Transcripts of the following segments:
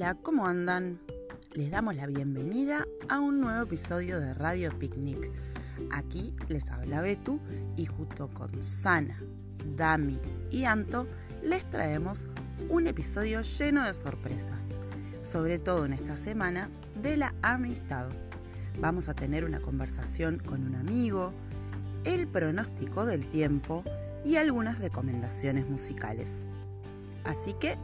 Hola, ¿cómo andan? Les damos la bienvenida a un nuevo episodio de Radio Picnic. Aquí les habla Betu y junto con Sana, Dami y Anto les traemos un episodio lleno de sorpresas, sobre todo en esta semana de la amistad. Vamos a tener una conversación con un amigo, el pronóstico del tiempo y algunas recomendaciones musicales. Así que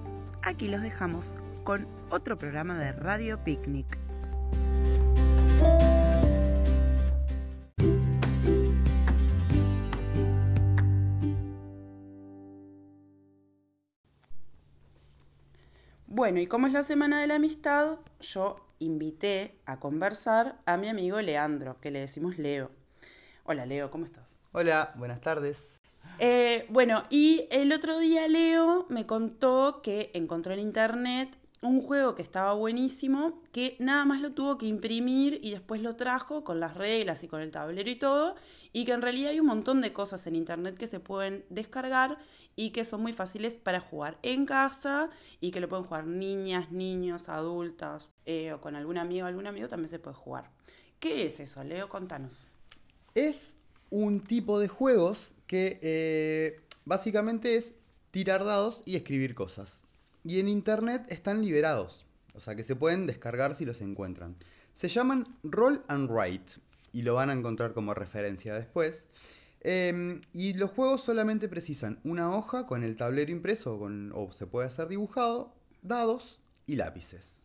aquí los dejamos con otro programa de Radio Picnic. Bueno, y como es la Semana de la Amistad, yo invité a conversar a mi amigo Leandro, que le decimos Leo. Hola Leo, ¿cómo estás? Hola, buenas tardes. Eh, bueno, y el otro día Leo me contó que encontró en internet un juego que estaba buenísimo, que nada más lo tuvo que imprimir y después lo trajo con las reglas y con el tablero y todo, y que en realidad hay un montón de cosas en internet que se pueden descargar y que son muy fáciles para jugar en casa y que lo pueden jugar niñas, niños, adultas eh, o con algún amigo, algún amigo también se puede jugar. ¿Qué es eso, Leo? Contanos. Es un tipo de juegos que eh, básicamente es tirar dados y escribir cosas. Y en internet están liberados, o sea que se pueden descargar si los encuentran. Se llaman Roll and Write y lo van a encontrar como referencia después. Em, y los juegos solamente precisan una hoja con el tablero impreso con, o se puede hacer dibujado, dados y lápices.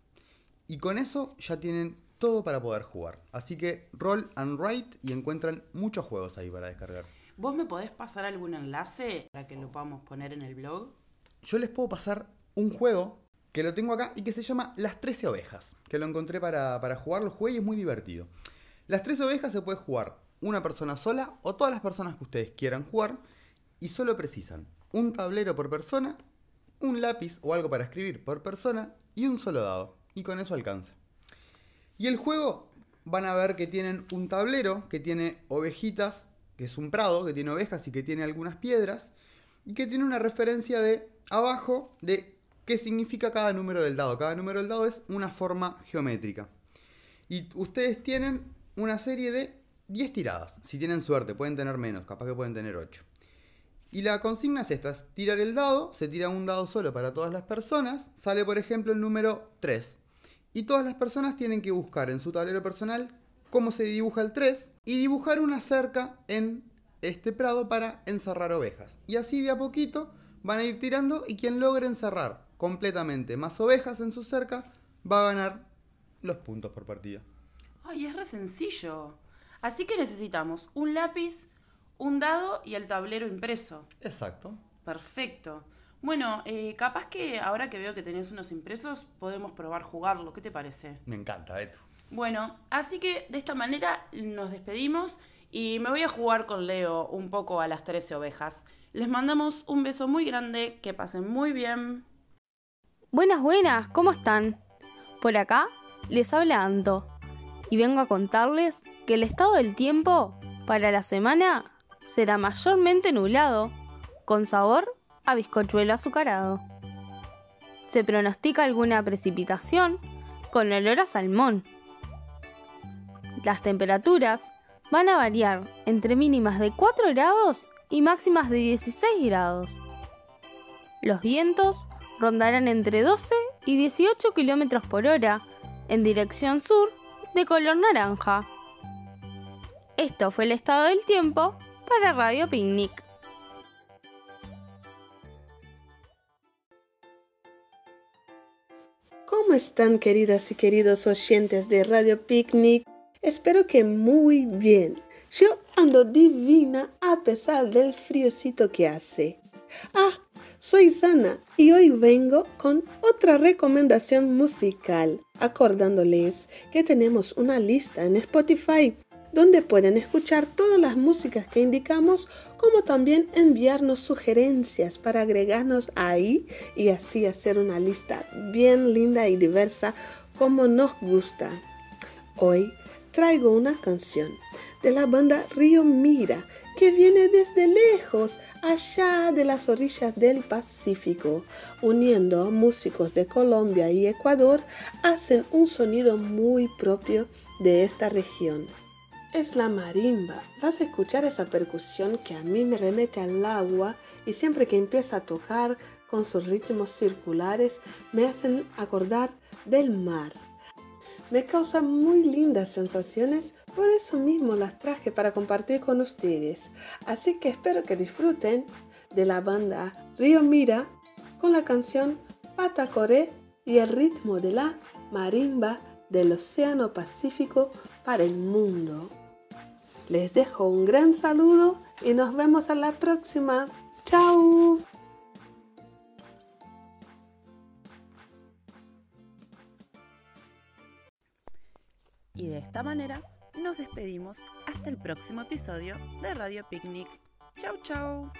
Y con eso ya tienen todo para poder jugar. Así que roll and write y encuentran muchos juegos ahí para descargar. ¿Vos me podés pasar algún enlace para que lo podamos poner en el blog? Yo les puedo pasar un juego que lo tengo acá y que se llama Las 13 ovejas, que lo encontré para, para jugar, lo jugué y es muy divertido. Las 13 ovejas se puede jugar una persona sola o todas las personas que ustedes quieran jugar y solo precisan un tablero por persona, un lápiz o algo para escribir por persona y un solo dado. Y con eso alcanza. Y el juego van a ver que tienen un tablero que tiene ovejitas, que es un prado, que tiene ovejas y que tiene algunas piedras, y que tiene una referencia de abajo de qué significa cada número del dado. Cada número del dado es una forma geométrica. Y ustedes tienen una serie de 10 tiradas. Si tienen suerte, pueden tener menos, capaz que pueden tener 8. Y la consigna es esta, es tirar el dado, se tira un dado solo para todas las personas, sale por ejemplo el número 3. Y todas las personas tienen que buscar en su tablero personal cómo se dibuja el 3 y dibujar una cerca en este prado para encerrar ovejas. Y así de a poquito van a ir tirando y quien logre encerrar completamente más ovejas en su cerca va a ganar los puntos por partida. Ay, es re sencillo. Así que necesitamos un lápiz, un dado y el tablero impreso. Exacto. Perfecto. Bueno, eh, capaz que ahora que veo que tenés unos impresos, podemos probar jugarlo. ¿Qué te parece? Me encanta, esto. Bueno, así que de esta manera nos despedimos y me voy a jugar con Leo un poco a las 13 ovejas. Les mandamos un beso muy grande, que pasen muy bien. Buenas, buenas, ¿cómo están? Por acá les habla Anto y vengo a contarles que el estado del tiempo para la semana será mayormente nublado, con sabor a bizcochuelo azucarado. Se pronostica alguna precipitación con olor a salmón. Las temperaturas van a variar entre mínimas de 4 grados y máximas de 16 grados. Los vientos rondarán entre 12 y 18 kilómetros por hora en dirección sur de color naranja. Esto fue el estado del tiempo para Radio Picnic. ¿Cómo están queridas y queridos oyentes de Radio Picnic? Espero que muy bien. Yo ando divina a pesar del friocito que hace. Ah, soy Sana y hoy vengo con otra recomendación musical, acordándoles que tenemos una lista en Spotify donde pueden escuchar todas las músicas que indicamos, como también enviarnos sugerencias para agregarnos ahí y así hacer una lista bien linda y diversa como nos gusta. Hoy traigo una canción de la banda Río Mira, que viene desde lejos, allá de las orillas del Pacífico, uniendo músicos de Colombia y Ecuador, hacen un sonido muy propio de esta región. Es la marimba. Vas a escuchar esa percusión que a mí me remete al agua y siempre que empieza a tocar con sus ritmos circulares me hacen acordar del mar. Me causa muy lindas sensaciones, por eso mismo las traje para compartir con ustedes. Así que espero que disfruten de la banda Río Mira con la canción Patacoré y el ritmo de la marimba del Océano Pacífico para el mundo. Les dejo un gran saludo y nos vemos a la próxima. ¡Chao! Y de esta manera nos despedimos hasta el próximo episodio de Radio Picnic. Chau chau.